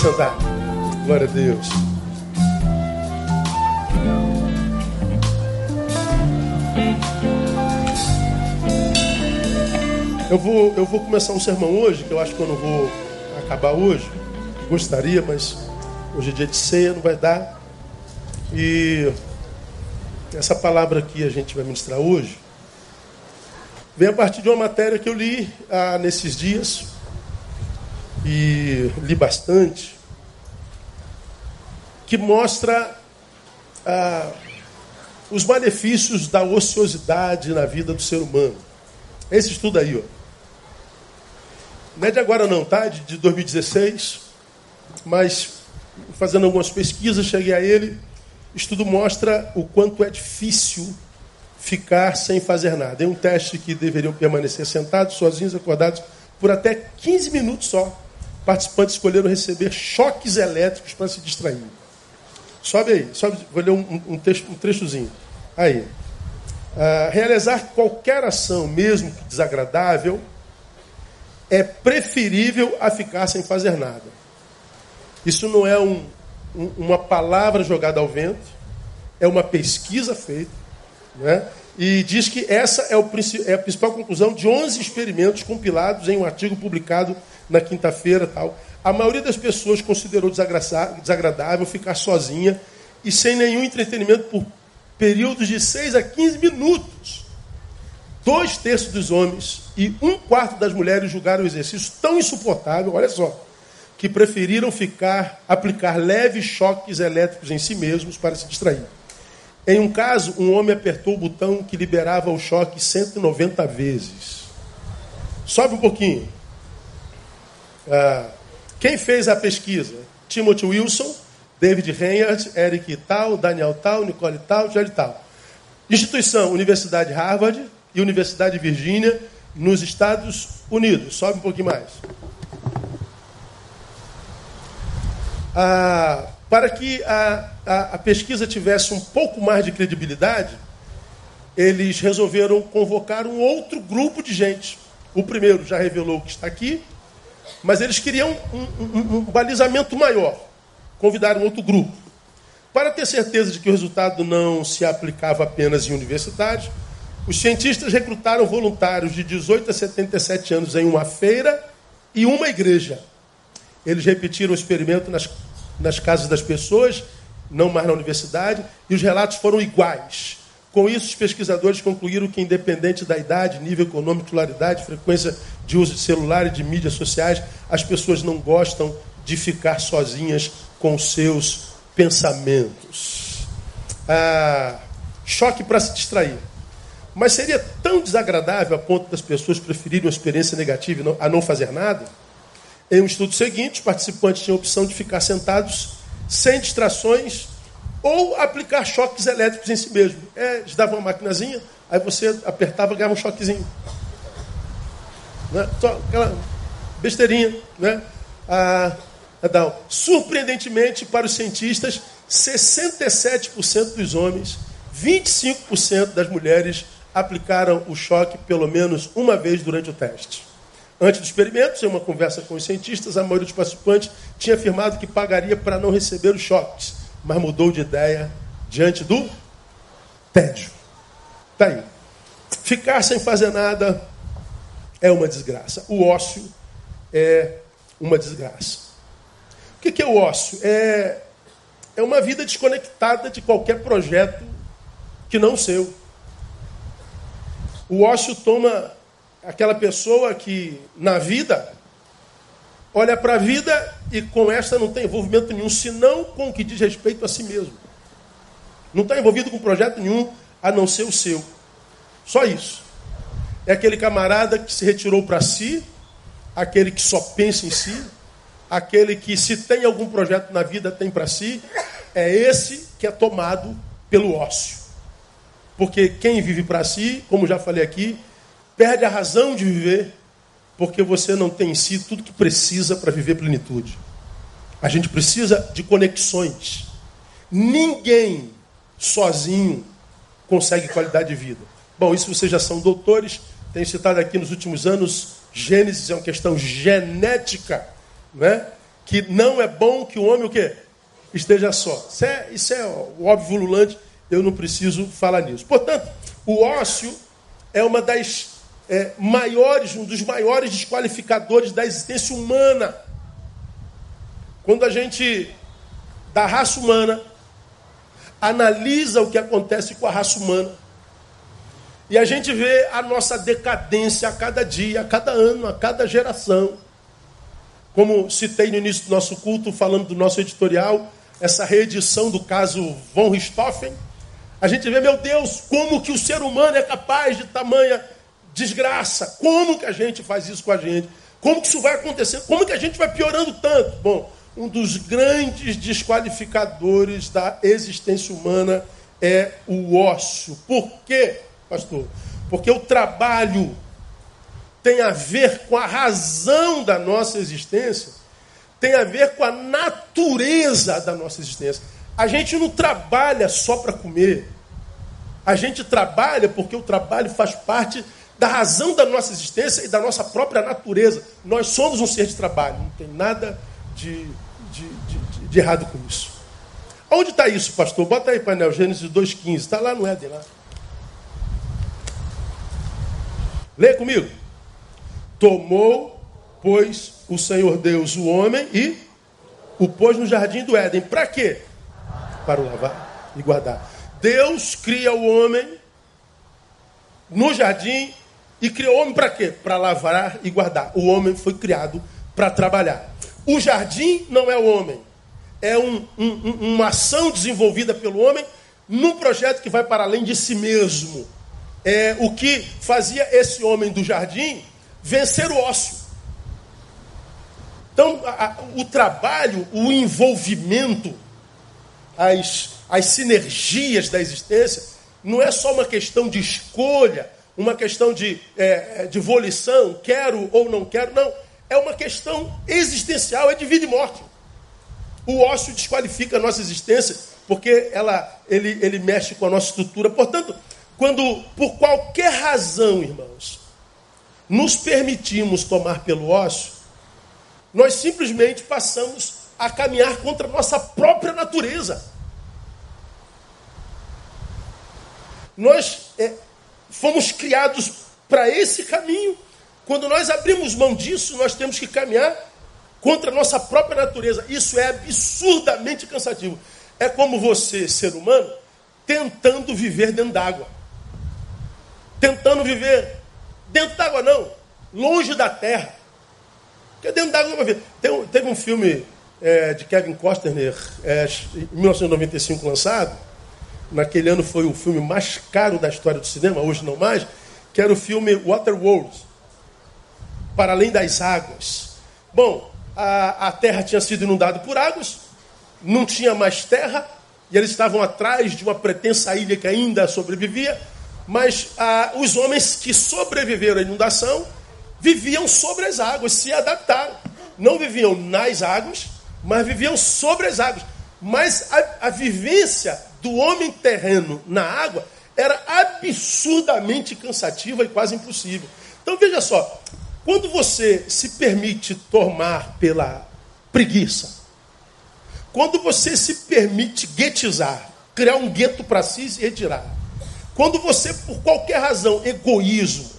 Sentar. Glória a Deus. Eu vou, eu vou começar um sermão hoje, que eu acho que eu não vou acabar hoje. Gostaria, mas hoje é dia de ceia, não vai dar. E essa palavra que a gente vai ministrar hoje vem a partir de uma matéria que eu li ah, nesses dias e li bastante, que mostra ah, os malefícios da ociosidade na vida do ser humano. Esse estudo aí, ó. Não é de agora não, tá? De, de 2016. Mas fazendo algumas pesquisas, cheguei a ele. Estudo mostra o quanto é difícil ficar sem fazer nada. É um teste que deveriam permanecer sentados, sozinhos, acordados, por até 15 minutos só. Participantes escolheram receber choques elétricos para se distrair. Sobe aí, sobe, vou ler um, um, texto, um trechozinho. Aí. Uh, realizar qualquer ação, mesmo desagradável, é preferível a ficar sem fazer nada. Isso não é um, um, uma palavra jogada ao vento, é uma pesquisa feita, né? e diz que essa é, o, é a principal conclusão de 11 experimentos compilados em um artigo publicado na quinta-feira. tal. A maioria das pessoas considerou desagradável ficar sozinha e sem nenhum entretenimento por períodos de 6 a 15 minutos. Dois terços dos homens e um quarto das mulheres julgaram o exercício tão insuportável, olha só, que preferiram ficar, aplicar leves choques elétricos em si mesmos para se distrair. Em um caso, um homem apertou o botão que liberava o choque 190 vezes. Sobe um pouquinho. Ah, quem fez a pesquisa? Timothy Wilson, David Reinhardt, Eric Tal, Daniel Tal, Nicole Tal, Jerry Tal. Instituição, Universidade Harvard, e Universidade de Virgínia, nos Estados Unidos. Sobe um pouquinho mais. Ah, para que a, a, a pesquisa tivesse um pouco mais de credibilidade, eles resolveram convocar um outro grupo de gente. O primeiro já revelou que está aqui, mas eles queriam um, um, um balizamento maior. Convidaram outro grupo. Para ter certeza de que o resultado não se aplicava apenas em universidades, os cientistas recrutaram voluntários de 18 a 77 anos em uma feira e uma igreja. Eles repetiram o experimento nas, nas casas das pessoas, não mais na universidade, e os relatos foram iguais. Com isso, os pesquisadores concluíram que, independente da idade, nível econômico, titularidade, frequência de uso de celular e de mídias sociais, as pessoas não gostam de ficar sozinhas com seus pensamentos. Ah, choque para se distrair. Mas seria tão desagradável a ponto das pessoas preferirem uma experiência negativa a não fazer nada? Em um estudo seguinte, os participantes tinham a opção de ficar sentados sem distrações ou aplicar choques elétricos em si mesmo. É, eles davam uma maquinazinha, aí você apertava e ganhava um choquezinho. Né? Só aquela besteirinha. Né? Ah, então, surpreendentemente, para os cientistas, 67% dos homens, 25% das mulheres aplicaram o choque pelo menos uma vez durante o teste. Antes do experimento, em uma conversa com os cientistas, a maioria dos participantes tinha afirmado que pagaria para não receber os choques, mas mudou de ideia diante do tédio. Está aí. Ficar sem fazer nada é uma desgraça. O ócio é uma desgraça. O que é o ócio? É, é uma vida desconectada de qualquer projeto que não seu. O ócio toma aquela pessoa que, na vida, olha para a vida e com esta não tem envolvimento nenhum, senão com o que diz respeito a si mesmo. Não está envolvido com projeto nenhum, a não ser o seu. Só isso. É aquele camarada que se retirou para si, aquele que só pensa em si, aquele que, se tem algum projeto na vida, tem para si. É esse que é tomado pelo ócio. Porque quem vive para si, como já falei aqui, perde a razão de viver, porque você não tem em si tudo que precisa para viver plenitude. A gente precisa de conexões. Ninguém sozinho consegue qualidade de vida. Bom, isso vocês já são doutores. Tenho citado aqui nos últimos anos, Gênesis é uma questão genética, né? que não é bom que o homem o quê? esteja só. Isso é, isso é óbvio lulante, eu não preciso falar nisso. Portanto, o ócio é uma das é, maiores, um dos maiores desqualificadores da existência humana. Quando a gente, da raça humana, analisa o que acontece com a raça humana, e a gente vê a nossa decadência a cada dia, a cada ano, a cada geração. Como citei no início do nosso culto, falando do nosso editorial, essa reedição do caso von Richthofen, a gente vê, meu Deus, como que o ser humano é capaz de tamanha desgraça? Como que a gente faz isso com a gente? Como que isso vai acontecendo? Como que a gente vai piorando tanto? Bom, um dos grandes desqualificadores da existência humana é o ócio. Por quê? pastor? Porque o trabalho tem a ver com a razão da nossa existência, tem a ver com a natureza da nossa existência. A gente não trabalha só para comer. A gente trabalha porque o trabalho faz parte da razão da nossa existência e da nossa própria natureza. Nós somos um ser de trabalho, não tem nada de, de, de, de errado com isso. Onde está isso, pastor? Bota aí, painel, Gênesis 2,15. Está lá no Éden, lá. Lê comigo. Tomou, pois, o Senhor Deus o homem e o pôs no jardim do Éden. Para quê? Para o lavar e guardar. Deus cria o homem no jardim e criou o homem para quê? Para lavrar e guardar. O homem foi criado para trabalhar. O jardim não é o homem. É um, um, uma ação desenvolvida pelo homem num projeto que vai para além de si mesmo é, o que fazia esse homem do jardim vencer o ócio. Então, a, a, o trabalho, o envolvimento, as, as sinergias da existência, não é só uma questão de escolha, uma questão de, é, é de volição, quero ou não quero, não. É uma questão existencial, é de vida e morte. O ócio desqualifica a nossa existência, porque ela, ele, ele mexe com a nossa estrutura. Portanto, quando, por qualquer razão, irmãos, nos permitimos tomar pelo ócio, nós simplesmente passamos a caminhar contra a nossa própria natureza. Nós é, fomos criados para esse caminho. Quando nós abrimos mão disso, nós temos que caminhar contra a nossa própria natureza. Isso é absurdamente cansativo. É como você, ser humano, tentando viver dentro d'água tentando viver dentro d'água, não, longe da terra. Porque dentro d'água não vai ver. Tem, teve um filme é, de Kevin Costner, é, em 1995 lançado. Naquele ano foi o filme mais caro da história do cinema, hoje não mais, que era o filme Waterworld Para Além das Águas. Bom, a, a terra tinha sido inundada por águas, não tinha mais terra, e eles estavam atrás de uma pretensa ilha que ainda sobrevivia. Mas os homens que sobreviveram à inundação viviam sobre as águas, se adaptaram. Não viviam nas águas, mas viviam sobre as águas. Mas a, a vivência do homem terreno na água era absurdamente cansativa e quase impossível. Então veja só, quando você se permite tomar pela preguiça, quando você se permite guetizar, criar um gueto para si e retirar, quando você, por qualquer razão, egoísmo,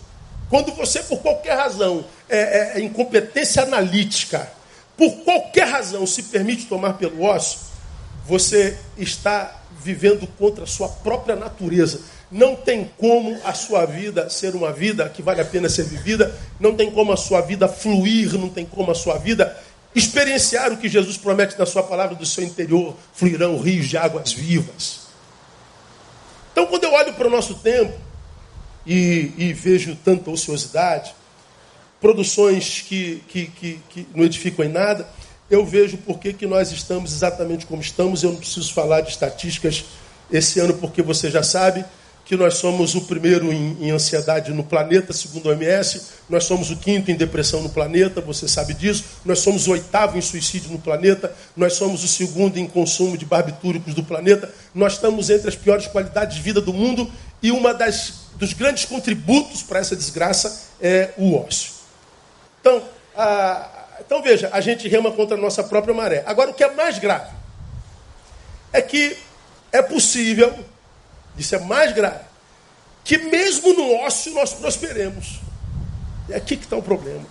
quando você, por qualquer razão, é, é, é, incompetência analítica, por qualquer razão se permite tomar pelo ócio, você está vivendo contra a sua própria natureza. Não tem como a sua vida ser uma vida que vale a pena ser vivida, não tem como a sua vida fluir, não tem como a sua vida experienciar o que Jesus promete na sua palavra, do seu interior fluirão rios de águas vivas. Então, quando eu olho para o nosso tempo e, e vejo tanta ociosidade, produções que, que, que, que, não edificam em nada, eu vejo por que, que nós estamos exatamente como estamos. Eu não preciso falar de estatísticas esse ano, porque você já sabe que nós somos o primeiro em, em, ansiedade no planeta, segundo a OMS, nós somos o quinto em depressão no planeta, você sabe disso, nós somos o oitavo em suicídio no planeta, nós somos o segundo em consumo de barbitúricos do planeta, nós estamos entre as piores qualidades de vida do mundo e uma das dos grandes contributos para essa desgraça é o ócio. Então, então veja, a gente rema contra a nossa própria maré. Agora, o que é mais grave é que é possível, isso é mais grave, que mesmo no ócio nós prosperemos. É aqui que está o problema.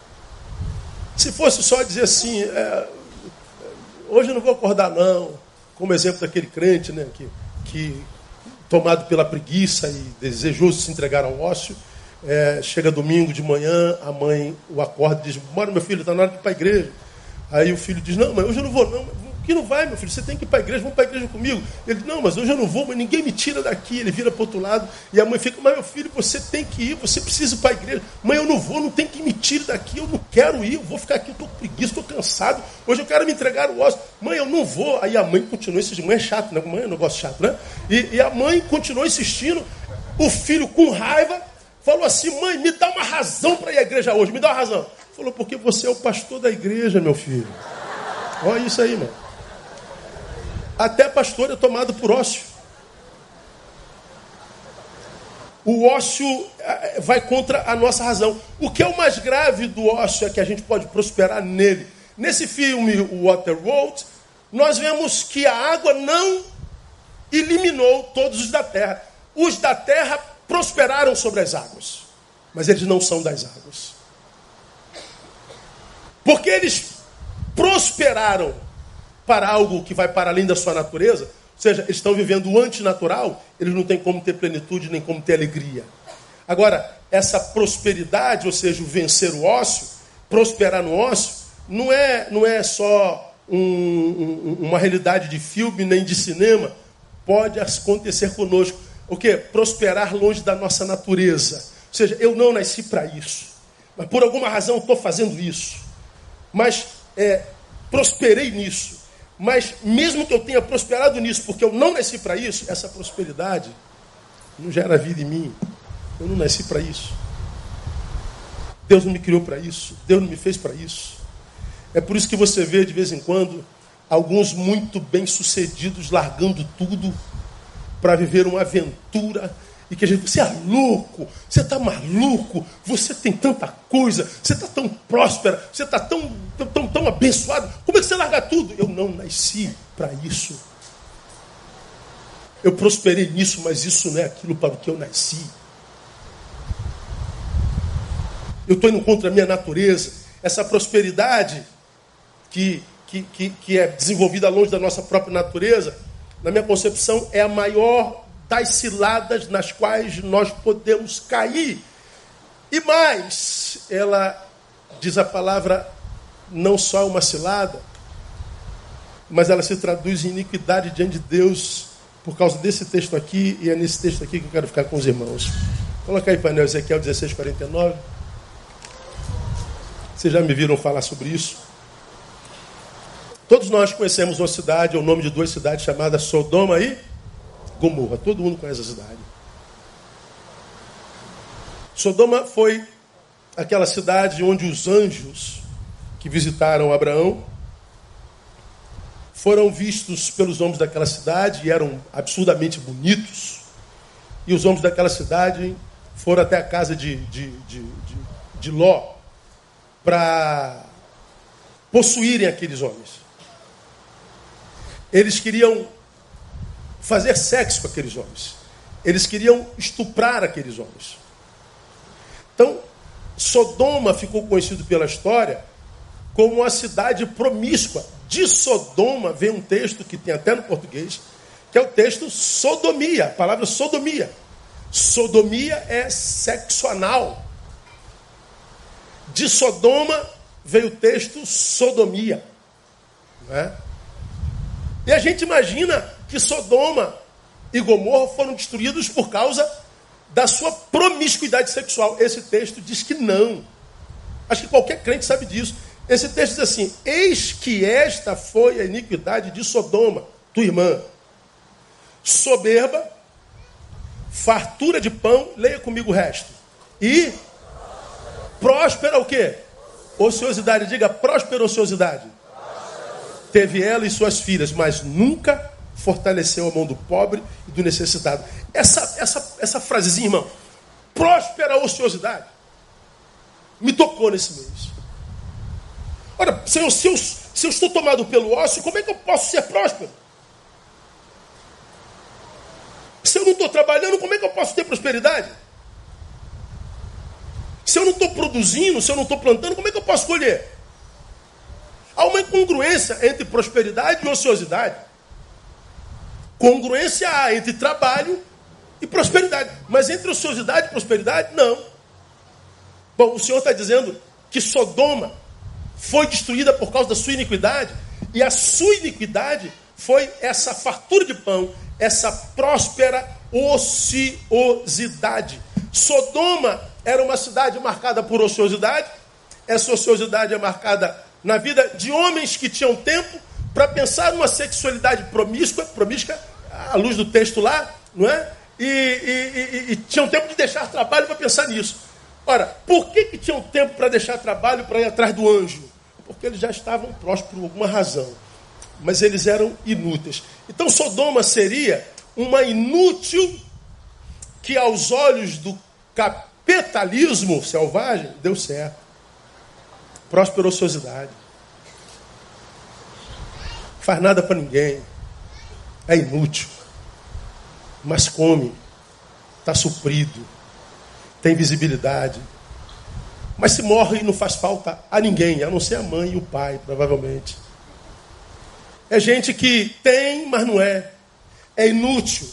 Se fosse só dizer assim, é, hoje eu não vou acordar não, como exemplo daquele crente, né, que, que tomado pela preguiça e desejoso se entregar ao ócio, é, chega domingo de manhã, a mãe o acorda e diz, bora meu filho, está na hora de ir para a igreja. Aí o filho diz, não, mas hoje eu não vou não. Que não vai, meu filho? Você tem que ir para a igreja, vamos para a igreja comigo. Ele não, mas hoje eu não vou, mas ninguém me tira daqui. Ele vira para outro lado e a mãe fica, mas meu filho, você tem que ir, você precisa ir para a igreja. Mãe, eu não vou, não tem que me tire daqui, eu não quero ir, eu vou ficar aqui, estou com preguiça, estou cansado. Hoje eu quero me entregar o osso. Mãe, eu não vou. Aí a mãe continua insistindo, mãe é chato, né? Mãe é um negócio chato, né? E, e a mãe continuou insistindo, o filho com raiva, falou assim: mãe, me dá uma razão para ir à igreja hoje, me dá uma razão. Falou, porque você é o pastor da igreja, meu filho. Olha isso aí, mano. Até pastor é tomado por ócio. O ócio é, vai contra a nossa razão. O que é o mais grave do ócio é que a gente pode prosperar nele. Nesse filme Waterworld, nós vemos que a água não eliminou todos os da terra. Os da terra prosperaram sobre as águas, mas eles não são das águas. Porque eles prosperaram para algo que vai para além da sua natureza, ou seja, estão vivendo o antinatural, eles não têm como ter plenitude nem como ter alegria. Agora, essa prosperidade, ou seja, vencer o ócio, prosperar no ócio, não é, não é só um, um, uma realidade de filme nem de cinema, pode acontecer conosco. O que? Prosperar longe da nossa natureza. Ou seja, eu não nasci para isso. Mas por alguma razão estou fazendo isso. Mas é, prosperei nisso. Mas mesmo que eu tenha prosperado nisso, porque eu não nasci para isso, essa prosperidade não gera vida em mim. Eu não nasci para isso. Deus não me criou para isso. Deus não me fez para isso. É por isso que você vê de vez em quando alguns muito bem-sucedidos largando tudo para viver uma aventura e que a gente, você é louco, você está maluco, você tem tanta coisa, você está tão próspera, você está tão, tão, tão abençoado, como é que você larga tudo? Eu não nasci para isso. Eu prosperei nisso, mas isso não é aquilo para o que eu nasci. Eu estou indo contra a minha natureza. Essa prosperidade que, que, que, que é desenvolvida longe da nossa própria natureza, na minha concepção, é a maior das ciladas nas quais nós podemos cair. E mais, ela diz a palavra não só uma cilada, mas ela se traduz em iniquidade diante de Deus por causa desse texto aqui, e é nesse texto aqui que eu quero ficar com os irmãos. Coloca aí painel Ezequiel 16, 49. Vocês já me viram falar sobre isso? Todos nós conhecemos uma cidade, o nome de duas cidades chamadas Sodoma e Gomorra. Todo mundo conhece a cidade. Sodoma foi aquela cidade onde os anjos que visitaram Abraão foram vistos pelos homens daquela cidade e eram absurdamente bonitos. E os homens daquela cidade foram até a casa de, de, de, de, de Ló para possuírem aqueles homens. Eles queriam fazer sexo com aqueles homens. Eles queriam estuprar aqueles homens. Então, Sodoma ficou conhecido pela história como uma cidade promíscua. De Sodoma vem um texto que tem até no português, que é o texto sodomia, a palavra sodomia. Sodomia é sexo anal. De Sodoma veio o texto sodomia. Não é? E a gente imagina que Sodoma e Gomorra foram destruídos por causa da sua promiscuidade sexual. Esse texto diz que não. Acho que qualquer crente sabe disso. Esse texto diz assim: Eis que esta foi a iniquidade de Sodoma, tua irmã. Soberba, fartura de pão, leia comigo o resto. E próspera o quê? Ociosidade, diga próspera ociosidade. Teve ela e suas filhas, mas nunca fortaleceu a mão do pobre e do necessitado. Essa, essa, essa frasezinha, irmão, próspera ociosidade, me tocou nesse mês. Ora, Senhor, se eu, se eu estou tomado pelo ócio, como é que eu posso ser próspero? Se eu não estou trabalhando, como é que eu posso ter prosperidade? Se eu não estou produzindo, se eu não estou plantando, como é que eu posso colher? Há uma incongruência entre prosperidade e ociosidade. Congruência há entre trabalho e prosperidade. Mas entre ociosidade e prosperidade, não. Bom, o Senhor está dizendo que Sodoma foi destruída por causa da sua iniquidade, e a sua iniquidade foi essa fartura de pão, essa próspera ociosidade. Sodoma era uma cidade marcada por ociosidade, essa ociosidade é marcada na vida de homens que tinham tempo para pensar numa sexualidade promíscua, promíscua, à luz do texto lá, não é? E, e, e, e tinham tempo de deixar trabalho para pensar nisso. Ora, por que, que tinham tempo para deixar trabalho para ir atrás do anjo? Porque eles já estavam prósperos por alguma razão. Mas eles eram inúteis. Então Sodoma seria uma inútil que aos olhos do capitalismo selvagem deu certo. Prosperociosidade. Faz nada para ninguém. É inútil. Mas come. Está suprido. Tem visibilidade. Mas se morre e não faz falta a ninguém, a não ser a mãe e o pai, provavelmente. É gente que tem, mas não é. É inútil.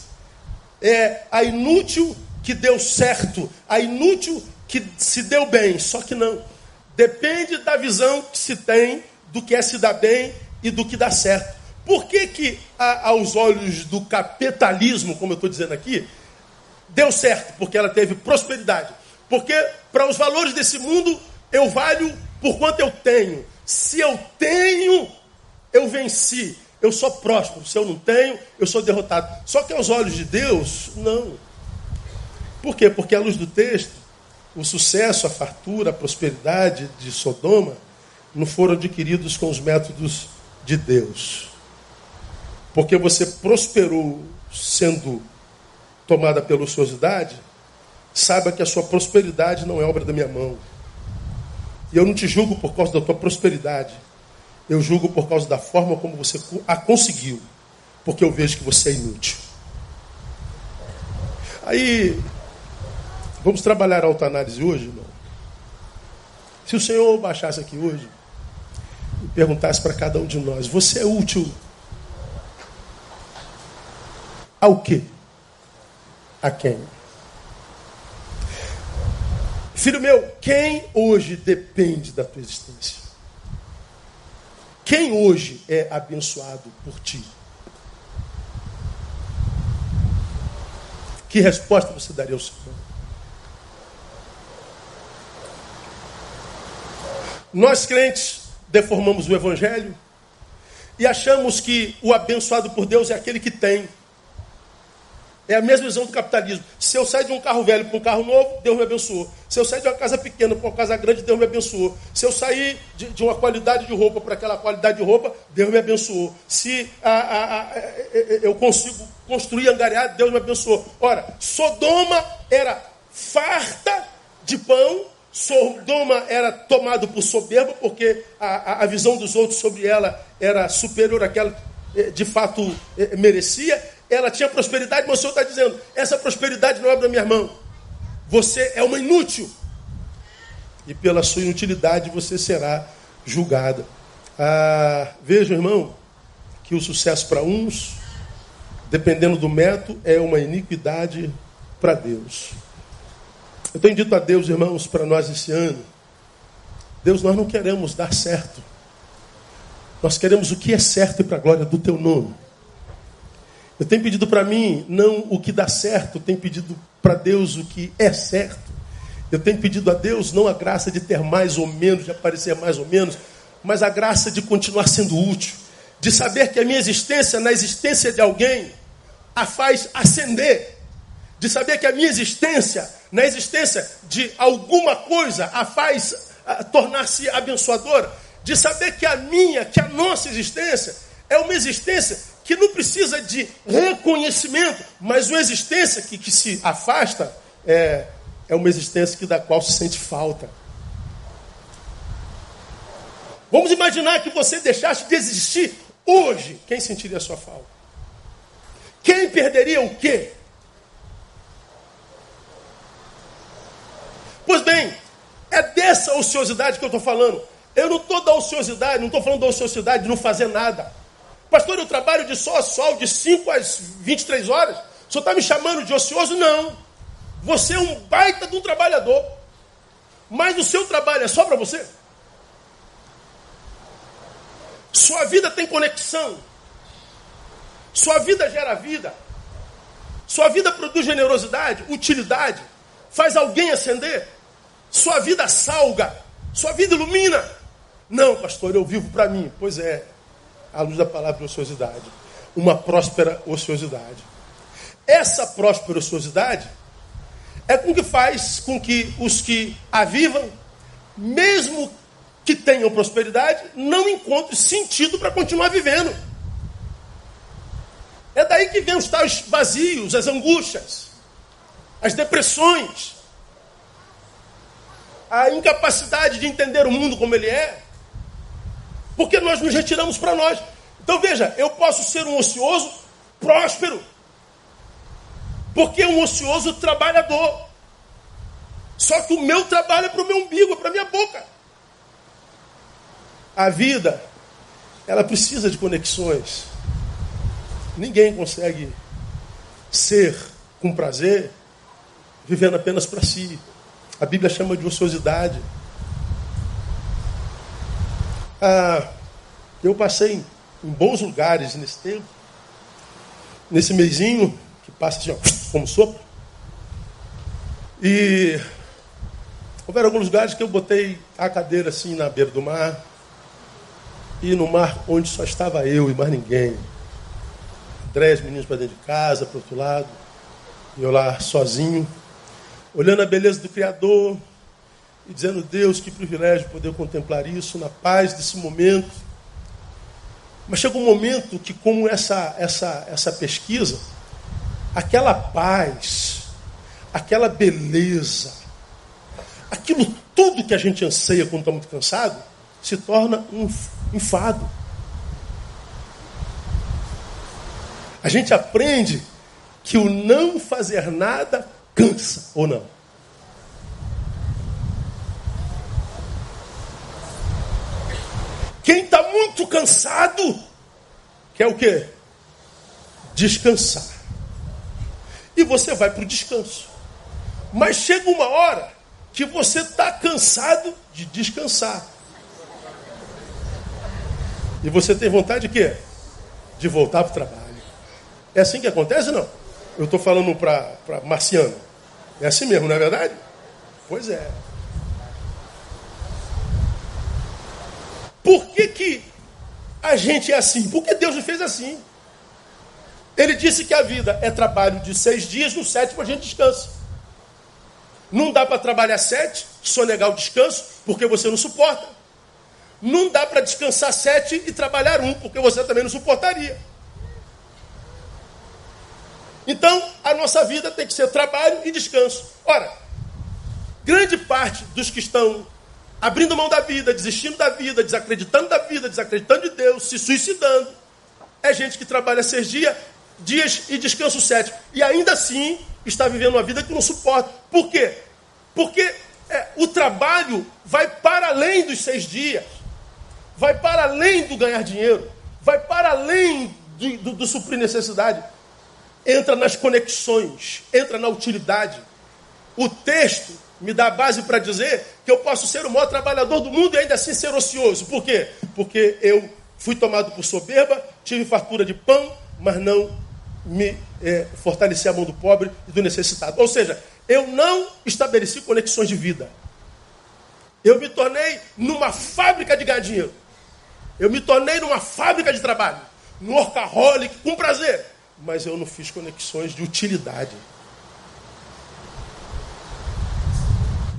É a inútil que deu certo, a inútil que se deu bem, só que não. Depende da visão que se tem do que é se dar bem e do que dá certo. Por que, que aos olhos do capitalismo, como eu estou dizendo aqui, deu certo? Porque ela teve prosperidade. Porque para os valores desse mundo eu valho por quanto eu tenho. Se eu tenho, eu venci. Eu sou próspero. Se eu não tenho, eu sou derrotado. Só que aos olhos de Deus, não. Por quê? Porque à luz do texto, o sucesso, a fartura, a prosperidade de Sodoma não foram adquiridos com os métodos de Deus. Porque você prosperou sendo tomada pela ociosidade, saiba que a sua prosperidade não é obra da minha mão. E eu não te julgo por causa da tua prosperidade. Eu julgo por causa da forma como você a conseguiu. Porque eu vejo que você é inútil. Aí, vamos trabalhar a autoanálise hoje, irmão? Se o Senhor baixasse aqui hoje e perguntasse para cada um de nós: Você é útil ao quê? A quem? Filho meu, quem hoje depende da tua existência? Quem hoje é abençoado por ti? Que resposta você daria ao Senhor? Nós crentes deformamos o Evangelho e achamos que o abençoado por Deus é aquele que tem. É a mesma visão do capitalismo. Se eu sair de um carro velho para um carro novo, Deus me abençoou. Se eu sair de uma casa pequena para uma casa grande, Deus me abençoou. Se eu sair de, de uma qualidade de roupa para aquela qualidade de roupa, Deus me abençoou. Se a, a, a, eu consigo construir angariar, Deus me abençoou. Ora, Sodoma era farta de pão, Sodoma era tomado por soberba, porque a, a visão dos outros sobre ela era superior àquela eh, de fato eh, merecia ela tinha prosperidade, mas o Senhor está dizendo: essa prosperidade não é da minha mão. Você é uma inútil. E pela sua inutilidade você será julgada. Ah, veja, irmão, que o sucesso para uns, dependendo do método, é uma iniquidade para Deus. Eu tenho dito a Deus, irmãos, para nós esse ano: Deus, nós não queremos dar certo. Nós queremos o que é certo e para a glória do teu nome. Eu tenho pedido para mim não o que dá certo, eu tenho pedido para Deus o que é certo. Eu tenho pedido a Deus não a graça de ter mais ou menos, de aparecer mais ou menos, mas a graça de continuar sendo útil, de saber que a minha existência na existência de alguém a faz ascender, de saber que a minha existência na existência de alguma coisa a faz tornar-se abençoadora, de saber que a minha, que a nossa existência é uma existência que não precisa de reconhecimento, mas uma existência que, que se afasta é, é uma existência que da qual se sente falta. Vamos imaginar que você deixasse de existir hoje. Quem sentiria a sua falta? Quem perderia o quê? Pois bem, é dessa ociosidade que eu estou falando. Eu não estou da ociosidade, não estou falando da ociosidade de não fazer nada. Pastor, eu trabalho de sol a sol, de 5 às 23 horas. O senhor está me chamando de ocioso? Não. Você é um baita de um trabalhador. Mas o seu trabalho é só para você? Sua vida tem conexão. Sua vida gera vida. Sua vida produz generosidade, utilidade. Faz alguém ascender. Sua vida salga. Sua vida ilumina. Não, pastor, eu vivo para mim. Pois é, à luz da palavra de ociosidade. Uma próspera ociosidade. Essa próspera ociosidade é com que faz com que os que a vivam, mesmo que tenham prosperidade, não encontrem sentido para continuar vivendo. É daí que vem os tais vazios, as angústias, as depressões, a incapacidade de entender o mundo como ele é, porque nós nos retiramos para nós. Então veja, eu posso ser um ocioso próspero, porque um ocioso trabalhador. Só que o meu trabalho é para o meu umbigo, é para a minha boca. A vida, ela precisa de conexões. Ninguém consegue ser com prazer vivendo apenas para si. A Bíblia chama de ociosidade. Ah, eu passei em bons lugares nesse tempo, nesse meizinho, que passa assim, ó, como sopa. E houveram alguns lugares que eu botei a cadeira assim na beira do mar, e no mar onde só estava eu e mais ninguém. Três meninos para dentro de casa, para outro lado, e eu lá sozinho olhando a beleza do Criador e dizendo, Deus, que privilégio poder contemplar isso na paz desse momento. Mas chega um momento que, como essa, essa, essa pesquisa, aquela paz, aquela beleza, aquilo tudo que a gente anseia quando está muito cansado, se torna um enfado. A gente aprende que o não fazer nada Cansa ou não? Quem está muito cansado quer o quê? Descansar. E você vai para o descanso. Mas chega uma hora que você está cansado de descansar. E você tem vontade de quê? De voltar para o trabalho. É assim que acontece, não? Eu estou falando para Marciano. É assim mesmo, não é verdade? Pois é. Por que, que a gente é assim? Porque Deus nos fez assim. Ele disse que a vida é trabalho de seis dias, no sétimo a gente descansa. Não dá para trabalhar sete, sonegar o descanso, porque você não suporta. Não dá para descansar sete e trabalhar um, porque você também não suportaria. Então, a nossa vida tem que ser trabalho e descanso. Ora, grande parte dos que estão abrindo mão da vida, desistindo da vida, desacreditando da vida, desacreditando de Deus, se suicidando, é gente que trabalha seis dias, dias e descansa sete. E ainda assim está vivendo uma vida que não suporta. Por quê? Porque é, o trabalho vai para além dos seis dias, vai para além do ganhar dinheiro, vai para além do, do, do suprir necessidade entra nas conexões, entra na utilidade. O texto me dá base para dizer que eu posso ser o maior trabalhador do mundo e ainda assim ser ocioso. Por quê? Porque eu fui tomado por soberba, tive fartura de pão, mas não me é, fortaleci a mão do pobre e do necessitado. Ou seja, eu não estabeleci conexões de vida. Eu me tornei numa fábrica de gadinho. Eu me tornei numa fábrica de trabalho. No workaholic, com prazer mas eu não fiz conexões de utilidade.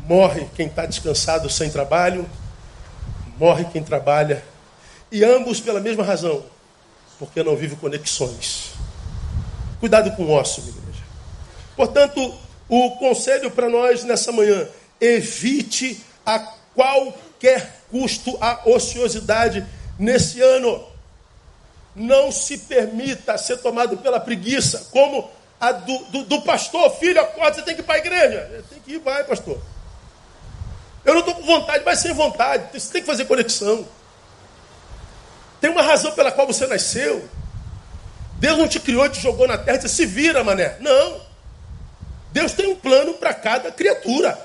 Morre quem está descansado sem trabalho, morre quem trabalha, e ambos pela mesma razão, porque não vive conexões. Cuidado com o osso, minha igreja. Portanto, o conselho para nós nessa manhã: evite a qualquer qualquer custo a ociosidade nesse ano. Não se permita ser tomado pela preguiça, como a do, do, do pastor, filho, acorda, você tem que ir para a igreja. Tem que ir, vai, pastor. Eu não estou com vontade, vai sem vontade. Você tem que fazer conexão. Tem uma razão pela qual você nasceu. Deus não te criou te jogou na terra disse, se vira, mané. Não. Deus tem um plano para cada criatura.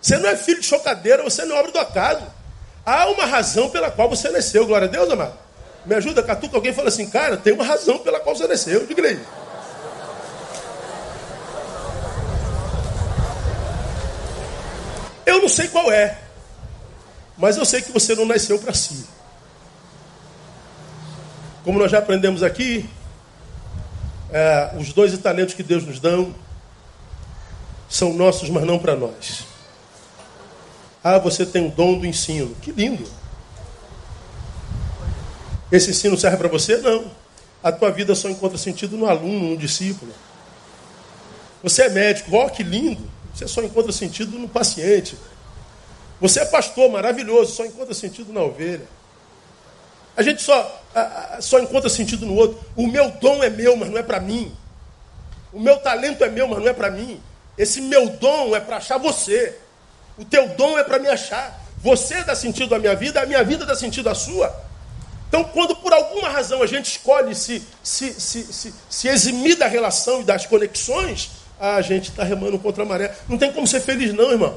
Você não é filho de chocadeira, você não é obra do acaso. Há uma razão pela qual você nasceu. Glória a Deus, amado. Me ajuda, Catuca. Alguém fala assim, cara, tem uma razão pela qual você nasceu. Diga aí. Eu não sei qual é, mas eu sei que você não nasceu para si. Como nós já aprendemos aqui, é, os dois talentos que Deus nos dá são nossos, mas não para nós. Ah, você tem o dom do ensino. Que lindo. Esse ensino serve para você? Não. A tua vida só encontra sentido no aluno, no discípulo. Você é médico, ó, oh, que lindo. Você só encontra sentido no paciente. Você é pastor, maravilhoso, só encontra sentido na ovelha. A gente só, só encontra sentido no outro. O meu dom é meu, mas não é para mim. O meu talento é meu, mas não é para mim. Esse meu dom é para achar você. O teu dom é para me achar. Você dá sentido à minha vida, a minha vida dá sentido à sua. Então, quando por alguma razão a gente escolhe se, se, se, se, se eximir da relação e das conexões, a gente está remando contra a maré. Não tem como ser feliz, não, irmão.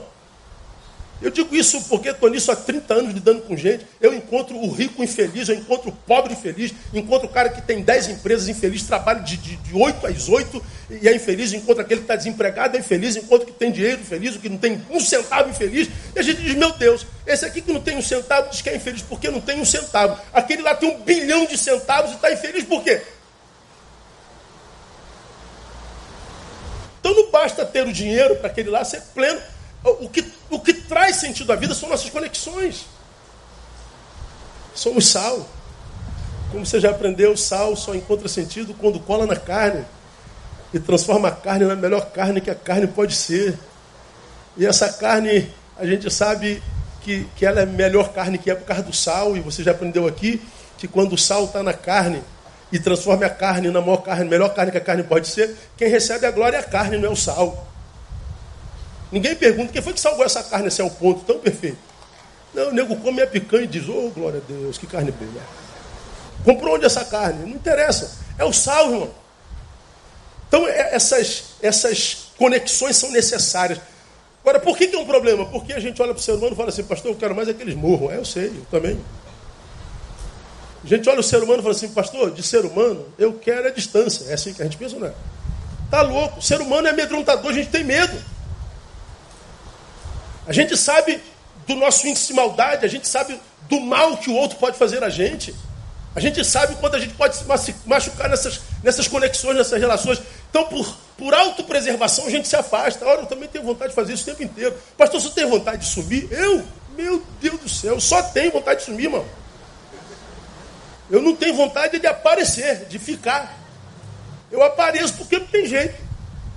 Eu digo isso porque estou nisso há 30 anos lidando com gente. Eu encontro o rico infeliz, eu encontro o pobre infeliz, encontro o cara que tem 10 empresas infeliz, trabalha de, de, de 8 às 8 e é infeliz, encontro aquele que está desempregado, é infeliz, encontro que tem dinheiro infeliz, o que não tem um centavo infeliz. E a gente diz, meu Deus, esse aqui que não tem um centavo diz que é infeliz porque não tem um centavo. Aquele lá tem um bilhão de centavos e está infeliz por quê? Então não basta ter o dinheiro para aquele lá ser pleno. O que, o que traz sentido à vida são nossas conexões. Somos sal. Como você já aprendeu, sal só encontra sentido quando cola na carne e transforma a carne na melhor carne que a carne pode ser. E essa carne, a gente sabe que, que ela é melhor carne que é por causa do sal, e você já aprendeu aqui que quando o sal está na carne e transforma a carne na maior carne, melhor carne que a carne pode ser, quem recebe a glória é a carne, não é o sal. Ninguém pergunta quem foi que salvou essa carne assim ao ponto tão perfeito. Não, o nego come a picanha e diz, oh glória a Deus, que carne boa. Comprou onde essa carne? Não interessa. É o sal, irmão. Então é, essas, essas conexões são necessárias. Agora, por que, que é um problema? Porque a gente olha para o ser humano e fala assim, pastor, eu quero mais é que eles morram. É, eu sei, eu também. A gente olha o ser humano e fala assim, pastor, de ser humano, eu quero a distância. É assim que a gente pensa, não é? Tá louco. O ser humano é amedrontador, a gente tem medo. A gente sabe do nosso índice de maldade, a gente sabe do mal que o outro pode fazer a gente. A gente sabe quanto a gente pode se machucar nessas, nessas conexões, nessas relações. Então, por, por autopreservação, a gente se afasta. Ora, eu também tenho vontade de fazer isso o tempo inteiro. Pastor, você tem vontade de sumir? Eu? Meu Deus do céu, só tenho vontade de sumir, irmão. Eu não tenho vontade de aparecer, de ficar. Eu apareço porque não tem jeito.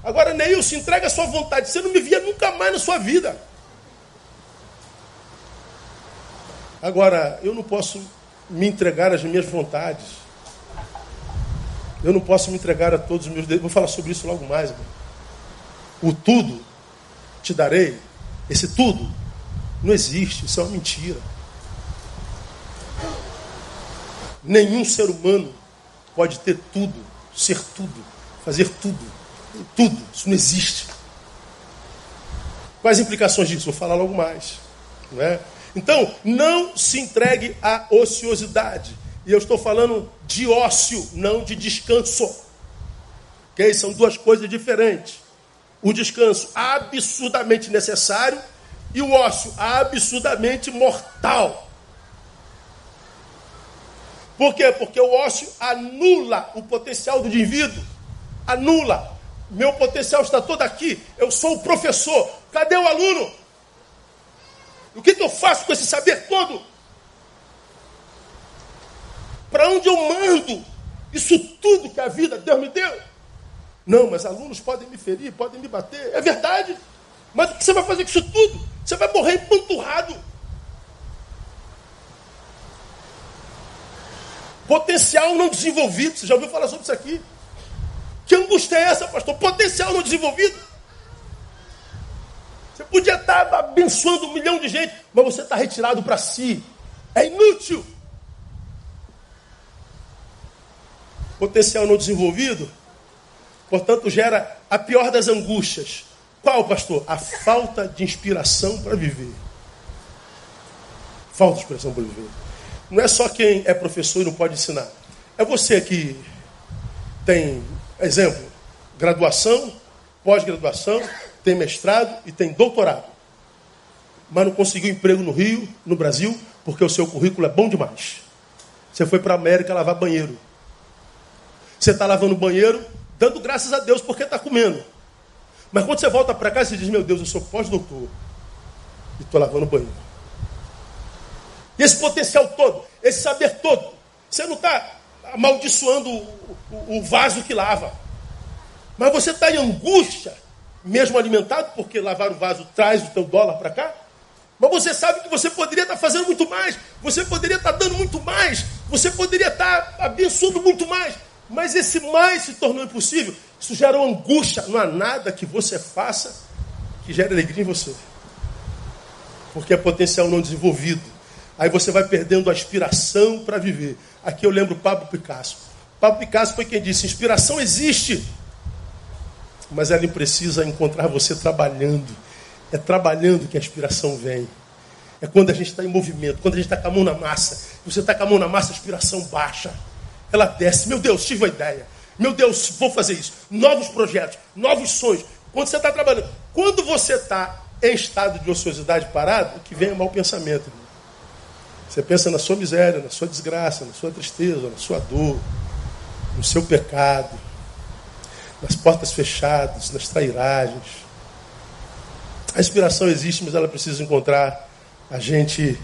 Agora, Neil, se entrega a sua vontade. Você não me via nunca mais na sua vida. Agora, eu não posso me entregar às minhas vontades. Eu não posso me entregar a todos os meus desejos. Vou falar sobre isso logo mais. O tudo te darei. Esse tudo não existe. Isso é uma mentira. Nenhum ser humano pode ter tudo, ser tudo, fazer tudo. Tudo. Isso não existe. Quais implicações disso? Vou falar logo mais. Não é? Então, não se entregue à ociosidade. E eu estou falando de ócio, não de descanso. Okay? São duas coisas diferentes. O descanso absurdamente necessário e o ócio absurdamente mortal. Por quê? Porque o ócio anula o potencial do indivíduo. Anula. Meu potencial está todo aqui. Eu sou o professor. Cadê o aluno? O que, que eu faço com esse saber todo? Para onde eu mando isso tudo que a vida Deus me deu? Não, mas alunos podem me ferir, podem me bater. É verdade. Mas o que você vai fazer com isso tudo? Você vai morrer empanturrado. Potencial não desenvolvido. Você já ouviu falar sobre isso aqui? Que angústia é essa, pastor? Potencial não desenvolvido. Você podia estar abençoando um milhão de gente, mas você está retirado para si. É inútil. Potencial não desenvolvido, portanto, gera a pior das angústias. Qual, pastor? A falta de inspiração para viver. Falta de inspiração para viver. Não é só quem é professor e não pode ensinar. É você que tem, exemplo, graduação, pós-graduação, tem mestrado e tem doutorado. Mas não conseguiu emprego no Rio, no Brasil, porque o seu currículo é bom demais. Você foi para a América lavar banheiro. Você está lavando banheiro, dando graças a Deus porque está comendo. Mas quando você volta para casa, você diz: Meu Deus, eu sou pós-doutor e estou lavando banheiro. E esse potencial todo, esse saber todo, você não está amaldiçoando o, o, o vaso que lava. Mas você está em angústia, mesmo alimentado, porque lavar o vaso traz o teu dólar para cá. Mas você sabe que você poderia estar tá fazendo muito mais, você poderia estar tá dando muito mais, você poderia estar tá abençoando muito mais. Mas esse mais se tornou impossível. Isso gera uma angústia. Não há nada que você faça que gere alegria em você. Porque é potencial não desenvolvido. Aí você vai perdendo a inspiração para viver. Aqui eu lembro Pablo Picasso. Pablo Picasso foi quem disse: inspiração existe, mas ela precisa encontrar você trabalhando. É trabalhando que a inspiração vem. É quando a gente está em movimento, quando a gente está com a mão na massa. Você está com a mão na massa, a inspiração baixa. Ela desce. Meu Deus, tive uma ideia. Meu Deus, vou fazer isso. Novos projetos, novos sonhos. Quando você está trabalhando, quando você está em estado de ociosidade parado, o que vem é mau pensamento. Você pensa na sua miséria, na sua desgraça, na sua tristeza, na sua dor, no seu pecado, nas portas fechadas, nas trairagens. A inspiração existe, mas ela precisa encontrar a gente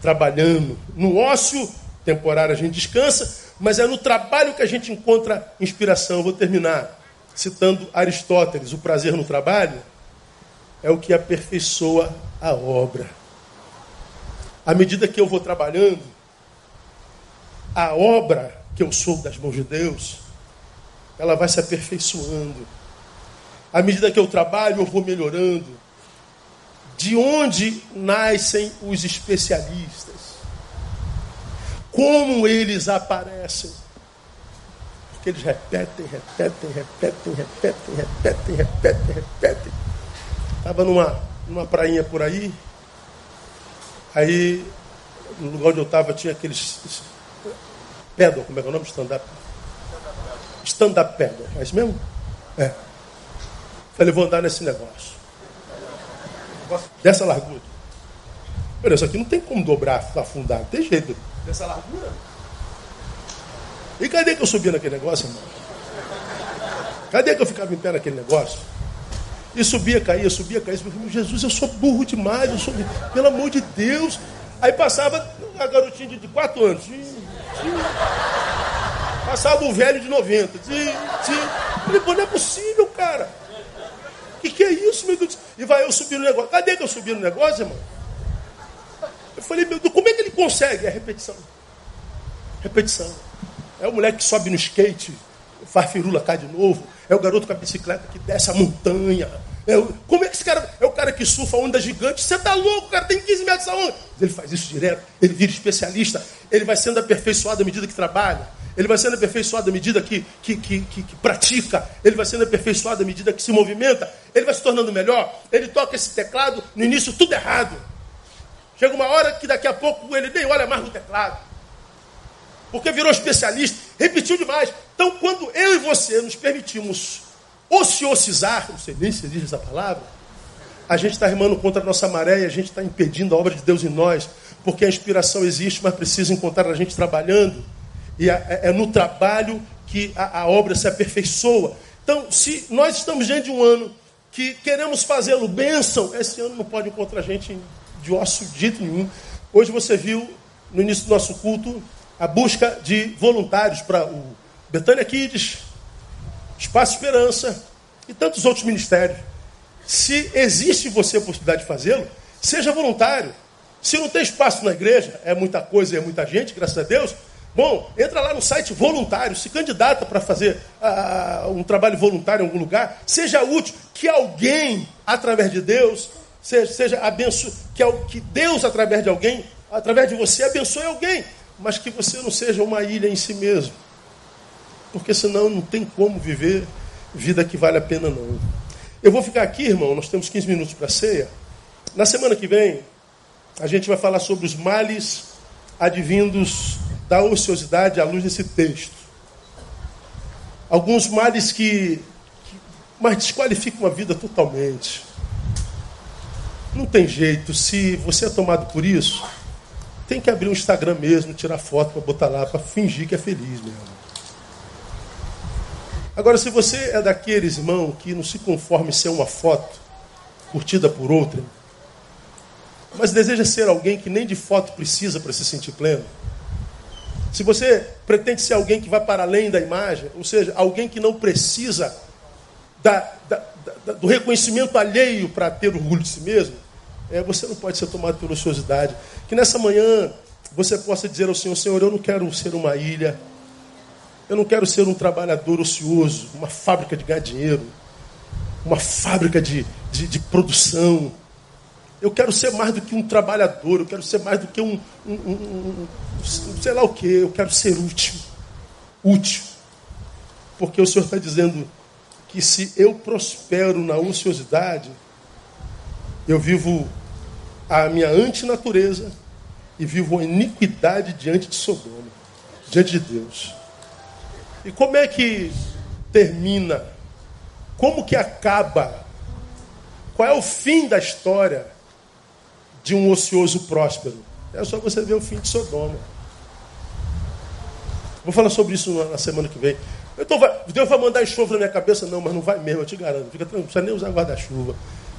trabalhando. No ócio temporário a gente descansa, mas é no trabalho que a gente encontra inspiração. Eu vou terminar citando Aristóteles: o prazer no trabalho é o que aperfeiçoa a obra. À medida que eu vou trabalhando, a obra que eu sou das mãos de Deus, ela vai se aperfeiçoando. À medida que eu trabalho, eu vou melhorando. De onde nascem os especialistas? como eles aparecem. Porque eles repetem, repetem, repetem, repetem, repetem, repetem, repetem. Estava numa, numa prainha por aí, aí no lugar onde eu estava tinha aqueles pedal, como é que é o nome? Stand-up. Stand-up pedal, é isso mesmo? É. Falei, vou andar nesse negócio. Dessa largura. Olha, isso aqui não tem como dobrar, afundar, não tem jeito dessa largura. E cadê que eu subia naquele negócio, irmão? Cadê que eu ficava em pé naquele negócio? E subia, caía, subia, caía. Subia. Jesus, eu sou burro demais, eu sou. Pelo amor de Deus. Aí passava a garotinha de 4 anos. Passava o velho de 90. Falei, pô, não é possível, cara. O que, que é isso, meu Deus? E vai eu subir no negócio. Cadê que eu subi no negócio, irmão? Eu falei, meu Deus, como é que ele consegue? É repetição. Repetição. É o moleque que sobe no skate, faz firula, cai de novo. É o garoto com a bicicleta que desce a montanha. É o... Como é que esse cara. É o cara que surfa onda gigante. Você tá louco, cara, tem 15 metros essa onda. Ele faz isso direto, ele vira especialista, ele vai sendo aperfeiçoado à medida que trabalha. Ele vai sendo aperfeiçoado à medida que, que, que, que, que pratica, ele vai sendo aperfeiçoado à medida que se movimenta, ele vai se tornando melhor. Ele toca esse teclado, no início tudo errado. Chega uma hora que daqui a pouco ele nem olha mais no teclado. Porque virou especialista, repetiu demais. Então, quando eu e você nos permitimos ociosizar, não sei nem se existe essa palavra, a gente está remando contra a nossa maré e a gente está impedindo a obra de Deus em nós, porque a inspiração existe, mas precisa encontrar a gente trabalhando, e é, é no trabalho que a, a obra se aperfeiçoa. Então, se nós estamos diante de um ano que queremos fazê-lo bênção, esse ano não pode encontrar gente de de jeito nenhum. Hoje você viu, no início do nosso culto, a busca de voluntários para o Betânia Kids, Espaço Esperança e tantos outros ministérios. Se existe você a possibilidade de fazê-lo, seja voluntário. Se não tem espaço na igreja, é muita coisa, é muita gente, graças a Deus, Bom, entra lá no site voluntário, se candidata para fazer uh, um trabalho voluntário em algum lugar, seja útil, que alguém, através de Deus, seja, seja que, que Deus, através de alguém, através de você, abençoe alguém, mas que você não seja uma ilha em si mesmo. Porque senão não tem como viver vida que vale a pena não. Eu vou ficar aqui, irmão, nós temos 15 minutos para ceia. Na semana que vem, a gente vai falar sobre os males advindos da ociosidade à luz desse texto. Alguns males que, que mas desqualificam a vida totalmente. Não tem jeito, se você é tomado por isso, tem que abrir um Instagram mesmo, tirar foto para botar lá, para fingir que é feliz mesmo. Agora, se você é daqueles, irmão, que não se conforme ser uma foto curtida por outra, mas deseja ser alguém que nem de foto precisa para se sentir pleno, se você pretende ser alguém que vai para além da imagem, ou seja, alguém que não precisa da, da, da, do reconhecimento alheio para ter orgulho de si mesmo, é, você não pode ser tomado pela ociosidade. Que nessa manhã você possa dizer ao Senhor: Senhor, eu não quero ser uma ilha, eu não quero ser um trabalhador ocioso, uma fábrica de ganhar dinheiro, uma fábrica de, de, de produção. Eu quero ser mais do que um trabalhador, eu quero ser mais do que um, um, um, um sei lá o que, eu quero ser útil. Útil. Porque o Senhor está dizendo que se eu prospero na ociosidade, eu vivo a minha antinatureza e vivo a iniquidade diante de Sodoma, diante de Deus. E como é que termina? Como que acaba? Qual é o fim da história de um ocioso próspero? É só você ver o fim de Sodoma. Vou falar sobre isso na semana que vem. Então, Deus vai mandar enxofre na minha cabeça? Não, mas não vai mesmo, eu te garanto. Fica tranquilo, não precisa nem usar guarda-chuva.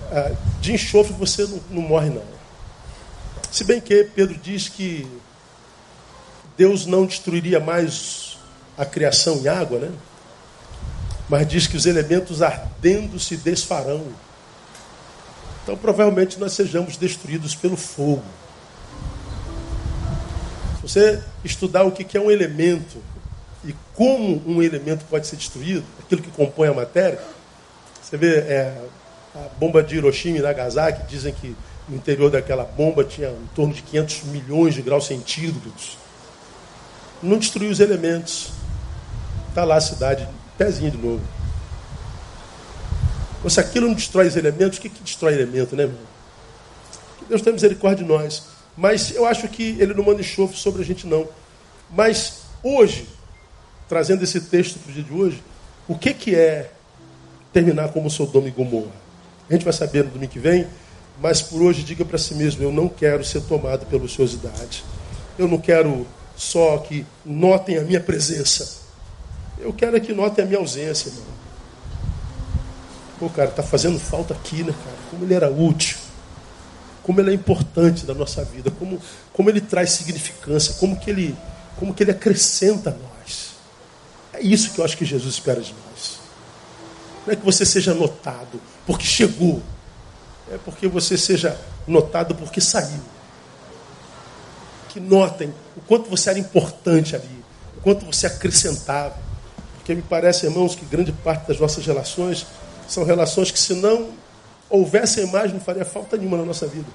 Ah, de enxofre você não, não morre, não. Se bem que Pedro diz que Deus não destruiria mais a criação em água, né? Mas diz que os elementos ardendo se desfarão. Então provavelmente nós sejamos destruídos pelo fogo. Se você estudar o que é um elemento e como um elemento pode ser destruído, aquilo que compõe a matéria, você vê é, a bomba de Hiroshima e Nagasaki, dizem que no interior daquela bomba tinha em torno de 500 milhões de graus centígrados. Não destruiu os elementos. Está lá a cidade, pezinho de novo. Se aquilo não destrói os elementos, o que, que destrói elemento, né, irmão? Que Deus tenha misericórdia de nós. Mas eu acho que ele não manda enxofre sobre a gente, não. Mas hoje, trazendo esse texto para o dia de hoje, o que, que é terminar como Sodoma e Gomorra? A gente vai saber no domingo que vem, mas por hoje diga para si mesmo: eu não quero ser tomado pela ociosidade. Eu não quero só que notem a minha presença. Eu quero é que notem a minha ausência, irmão. Pô, cara, tá fazendo falta aqui, né, cara? Como ele era útil. Como ele é importante na nossa vida. Como, como ele traz significância. Como que ele, como que ele acrescenta a nós. É isso que eu acho que Jesus espera de nós. Não é que você seja notado porque chegou. É porque você seja notado porque saiu. Que notem o quanto você era importante ali, o quanto você acrescentava. Porque me parece, irmãos, que grande parte das nossas relações são relações que, se não houvessem mais, não faria falta nenhuma na nossa vida.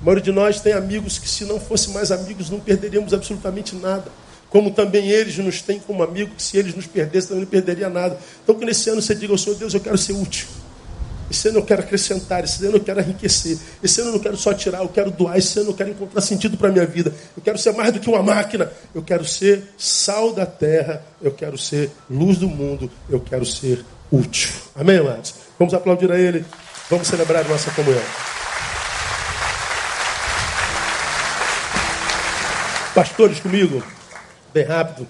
A maioria de nós tem amigos que, se não fossem mais amigos, não perderíamos absolutamente nada como também eles nos têm como amigo, que se eles nos perdessem, também não perderia nada. Então que nesse ano você diga ao Senhor, Deus, eu quero ser útil. Esse ano eu quero acrescentar, esse ano eu quero enriquecer. Esse ano eu não quero só tirar, eu quero doar. Esse ano eu quero encontrar sentido para a minha vida. Eu quero ser mais do que uma máquina. Eu quero ser sal da terra. Eu quero ser luz do mundo. Eu quero ser útil. Amém, amados? Vamos aplaudir a Ele. Vamos celebrar nossa comunhão. Pastores comigo bem rápido.